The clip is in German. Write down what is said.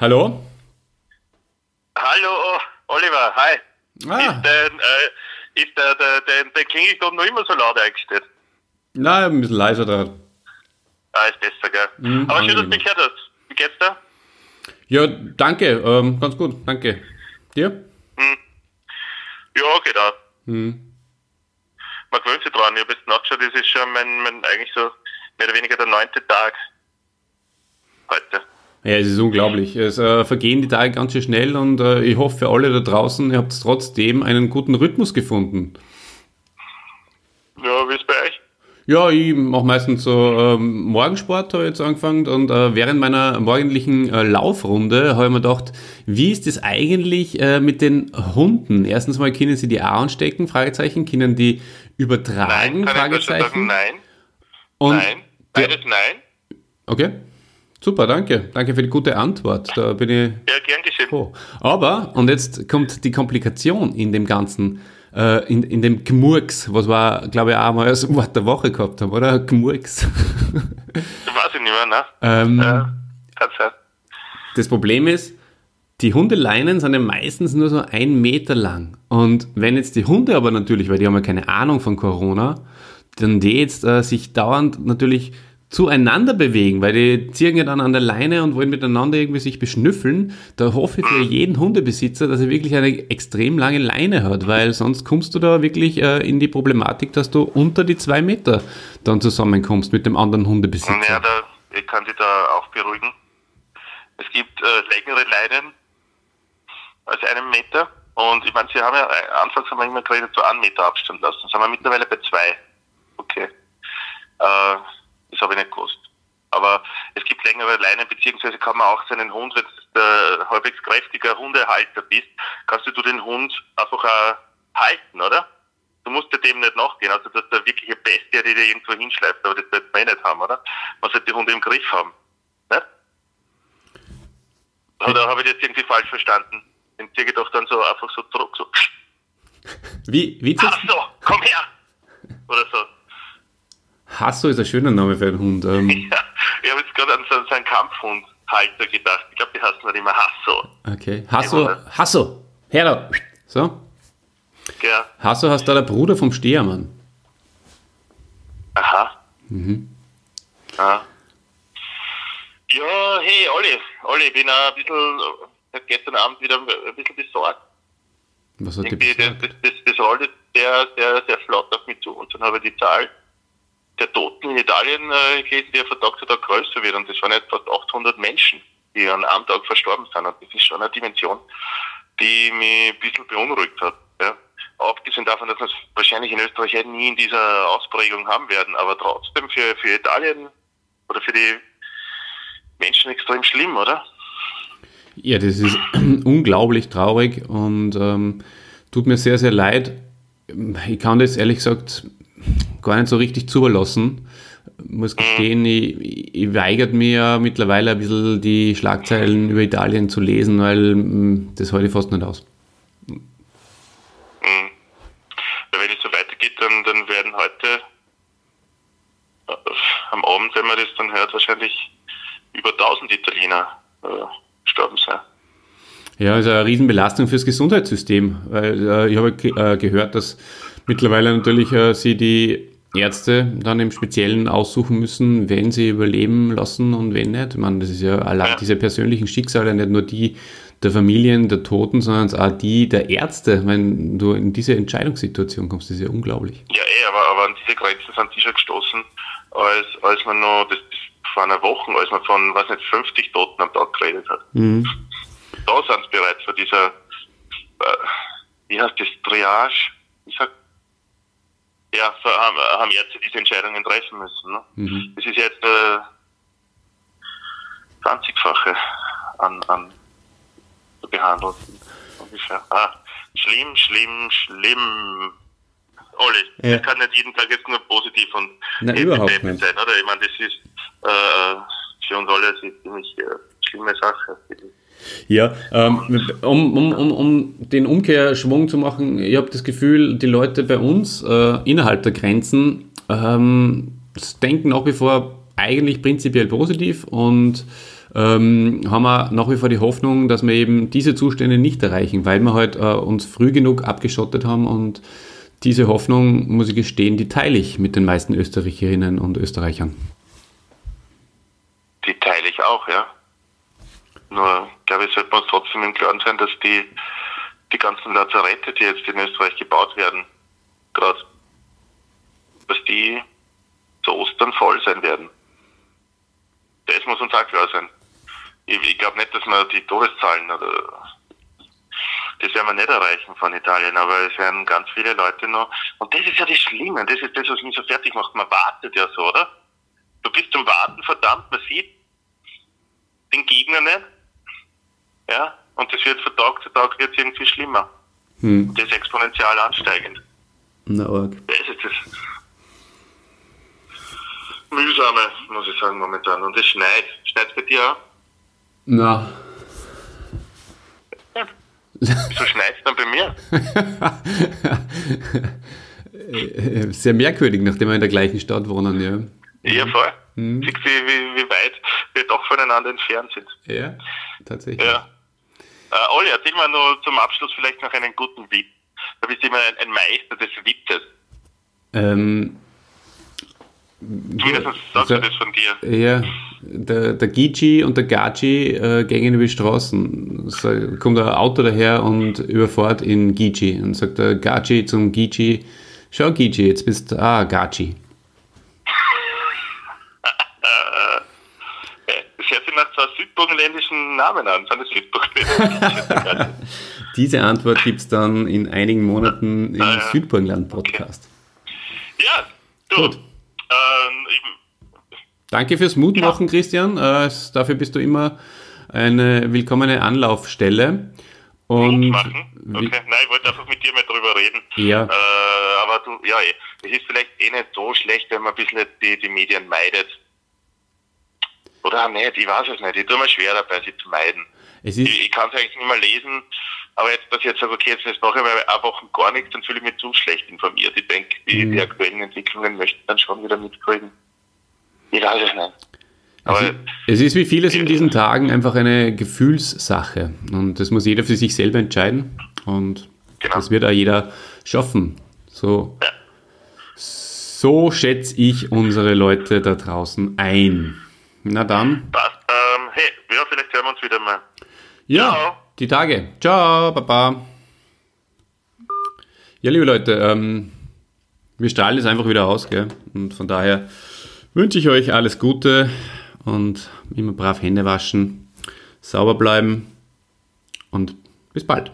Hallo? Hallo, Oliver, hi. Ah. Ist, dein, äh, ist der, der, der, der Klingelton noch immer so laut eingestellt? Na, ein bisschen leiser da. Ah, ist besser, gell? Mhm, Aber schön, dass du mich gehört hast. Wie geht's dir? Ja, danke, ähm, ganz gut, danke. Dir? Ja, geht auch. Hm. Man gewöhnt sich dran. Ich habe jetzt nachgeschaut, das ist schon mein, mein eigentlich so mehr oder weniger der neunte Tag heute. Ja, es ist unglaublich. Es äh, vergehen die Tage ganz schön schnell und äh, ich hoffe für alle da draußen, ihr habt trotzdem einen guten Rhythmus gefunden. Ja, wie ist bei euch? Ja, ich mache meistens so ähm, Morgensport, habe ich jetzt angefangen und äh, während meiner morgendlichen äh, Laufrunde habe ich mir gedacht, wie ist das eigentlich äh, mit den Hunden? Erstens mal, können sie die auch anstecken? Fragezeichen. Können die übertragen? kann ich dazu sagen, Fragezeichen. nein. Und nein. Beides nein. Okay, super, danke. Danke für die gute Antwort. Da bin ich Ja, gern geschehen. froh. Aber, und jetzt kommt die Komplikation in dem Ganzen, äh, in, in dem Gmurks, was wir, glaube ich, auch mal als Wort der Woche gehabt haben, oder? Gmurks. Weiß ich nicht mehr, ne? ähm, sein. Das Problem ist, die Hundeleinen sind ja meistens nur so ein Meter lang. Und wenn jetzt die Hunde aber natürlich, weil die haben ja keine Ahnung von Corona, dann die jetzt äh, sich dauernd natürlich zueinander bewegen, weil die ziehen ja dann an der Leine und wollen miteinander irgendwie sich beschnüffeln, da hoffe ich für jeden Hundebesitzer, dass er wirklich eine extrem lange Leine hat, weil sonst kommst du da wirklich äh, in die Problematik, dass du unter die zwei Meter dann zusammenkommst mit dem anderen Hundebesitzer. Ja, da, ich kann dich da auch beruhigen. Es gibt äh, längere Leinen als einen Meter. Und ich meine, sie haben ja, äh, anfangs haben wir immer geredet, so einen Meter Abstand lassen. Sind wir mittlerweile bei zwei. Okay. Äh, das habe ich nicht gewusst. Aber es gibt längere Leinen, beziehungsweise kann man auch seinen Hund, wenn du der halbwegs kräftiger Hundehalter bist, kannst du den Hund einfach auch halten, oder? Du musst ja dem nicht nachgehen, also dass der wirkliche Bestie, die dir irgendwo hinschleift, aber das wird man eh nicht haben, oder? Man sollte die Hunde im Griff haben. Nicht? Oder habe ich das irgendwie falsch verstanden? Den ziehe ich doch dann so einfach so zurück, so, Wie, wie ist das? ach so, komm her! Oder so. Hasso ist ein schöner Name für einen Hund. Ähm, Ja, ich habe jetzt gerade an so, so einen Kampfhundhalter gedacht. Ich glaube, die heißen halt immer Hasso. okay. Hasso, Hasso, da. So. Gell? Hasso heißt da der Bruder vom Stehermann. Aha. Ja. ja, hey, Olli. Olli, ich bin ein bisschen, gestern Abend wieder ein bisschen besorgt. Was hat die besorgt? das, das, das rollt sehr, sehr, sehr flott auf mich zu. Und dann habe ich die Zahl der Toten in Italien äh, gelesen, ja von Tag zu Tag größer wird. Und das waren fast 800 Menschen, die an einem Tag verstorben sind. Und das ist schon eine Dimension, die mich ein bisschen beunruhigt hat. Ja. Abgesehen davon, dass wir es wahrscheinlich in Österreich eh nie in dieser Ausprägung haben werden, aber trotzdem für, für Italien oder für die Menschen extrem schlimm, oder? Ja, das ist unglaublich traurig und ähm, tut mir sehr, sehr leid. Ich kann das ehrlich gesagt gar nicht so richtig zulassen. Muss gestehen, ich, ich weigert mir ja mittlerweile ein bisschen die Schlagzeilen über Italien zu lesen, weil mm, das halte ich fast nicht aus. Weil wenn es so weitergeht, dann, dann werden heute äh, am Abend, wenn man das dann hört, wahrscheinlich über 1000 Italiener äh, gestorben sein. Ja, ist eine Riesenbelastung fürs Gesundheitssystem, weil äh, ich habe ge äh, gehört, dass mittlerweile natürlich äh, sie die Ärzte dann im Speziellen aussuchen müssen, wen sie überleben lassen und wen nicht. Ich meine, das ist ja allein diese persönlichen Schicksale, nicht nur die der Familien, der Toten, sondern auch die der Ärzte. Wenn du in diese Entscheidungssituation kommst, das ist ja unglaublich. Ja, eh, aber, aber an diese Grenzen sind die schon gestoßen, als, als man noch, das, das vor einer Woche, als man von, was nicht, 50 Toten am Tag geredet hat. Mhm. Da sind sie bereits vor dieser, äh, wie heißt das, Triage? Ich sag, ja, so haben, haben Ärzte diese Entscheidungen treffen müssen. Ne? Mhm. Das ist jetzt äh, 20-fache an, an Behandelten ungefähr. Ah, schlimm, schlimm, schlimm. Olli, Ja. das kann nicht jeden Tag jetzt nur positiv und happy überhaupt nicht. sein, oder? Ich meine, das ist äh, für uns alle eine ziemlich äh, schlimme Sache. Ja, ähm, um, um, um, um den Umkehrschwung zu machen, ich habe das Gefühl, die Leute bei uns äh, innerhalb der Grenzen ähm, denken nach wie vor eigentlich prinzipiell positiv und ähm, haben wir nach wie vor die Hoffnung, dass wir eben diese Zustände nicht erreichen, weil wir halt äh, uns früh genug abgeschottet haben und diese Hoffnung, muss ich gestehen, die teile ich mit den meisten Österreicherinnen und Österreichern. Die teile ich auch, ja. Nur, glaube ich, sollte man trotzdem im Klaren sein, dass die, die ganzen Lazarette, die jetzt in Österreich gebaut werden, gerade, dass die zu Ostern voll sein werden. Das muss uns auch klar sein. Ich, ich glaube nicht, dass wir die Todeszahlen oder das werden wir nicht erreichen von Italien, aber es werden ganz viele Leute noch. Und das ist ja das Schlimme, das ist das, was mich so fertig macht. Man wartet ja so, oder? Du bist zum Warten verdammt, man sieht den Gegner nicht. Ja, und das wird von Tag zu Tag wird irgendwie schlimmer. Hm. Das ist exponentiell ansteigend. Na, arg. Das ist das mühsame, muss ich sagen, momentan. Und es schneit. Schneit bei dir auch? Na. Ja. Wieso schneit es dann bei mir? Sehr merkwürdig, nachdem wir in der gleichen Stadt wohnen, ja. Ja, voll. Mhm. Siehst du, wie, wie weit wir doch voneinander entfernt sind. Ja, tatsächlich. Ja. Äh, Olli, erzähl mal nur zum Abschluss vielleicht noch einen guten Witz. Du bist immer ein, ein Meister des Witzes. Ähm, Zumindest sagst also, du das von dir. Ja, der, der Gigi und der Gachi äh, gehen über die Straßen. So, kommt ein Auto daher und überfährt in Gigi und sagt der Gachi zum Gigi, schau Gigi, jetzt bist du, ah, Gachi. das hört sich nach zwei südburgenländischen Namen an. Sind Südburgenländer? Diese Antwort gibt es dann in einigen Monaten im ah, Südburgenland-Podcast. Okay. Ja, du. Gut. Ähm, Danke fürs Mutmachen, ja. Christian. Äh, dafür bist du immer eine willkommene Anlaufstelle. Und Mutmachen? Okay. Nein, ich wollte einfach mit dir mal drüber reden. Ja. Äh, aber du, ja, eh. es ist vielleicht eh nicht so schlecht, wenn man ein bisschen die, die Medien meidet. Oder auch nicht, ich weiß es nicht. Ich tue mir schwer dabei, sie zu meiden. ich, ich kann es eigentlich nicht mehr lesen, aber jetzt, dass ich jetzt sage, okay, jetzt, jetzt mache ich mal eine Woche gar nichts, dann fühle ich mich zu schlecht informiert. Ich denke, die, mhm. die aktuellen Entwicklungen möchte ich dann schon wieder mitkriegen. Ich weiß es nicht. Aber es ist wie vieles in diesen Tagen einfach eine Gefühlssache und das muss jeder für sich selber entscheiden und genau. das wird auch jeder schaffen. So, ja. so schätze ich unsere Leute da draußen ein. Na dann. Passt. Ähm, hey, ja, vielleicht hören wir uns wieder mal. Ja, Ciao. die Tage. Ciao, Baba. Ja, liebe Leute, ähm, wir strahlen es einfach wieder aus, gell? Und von daher wünsche ich euch alles Gute und immer brav Hände waschen, sauber bleiben und bis bald.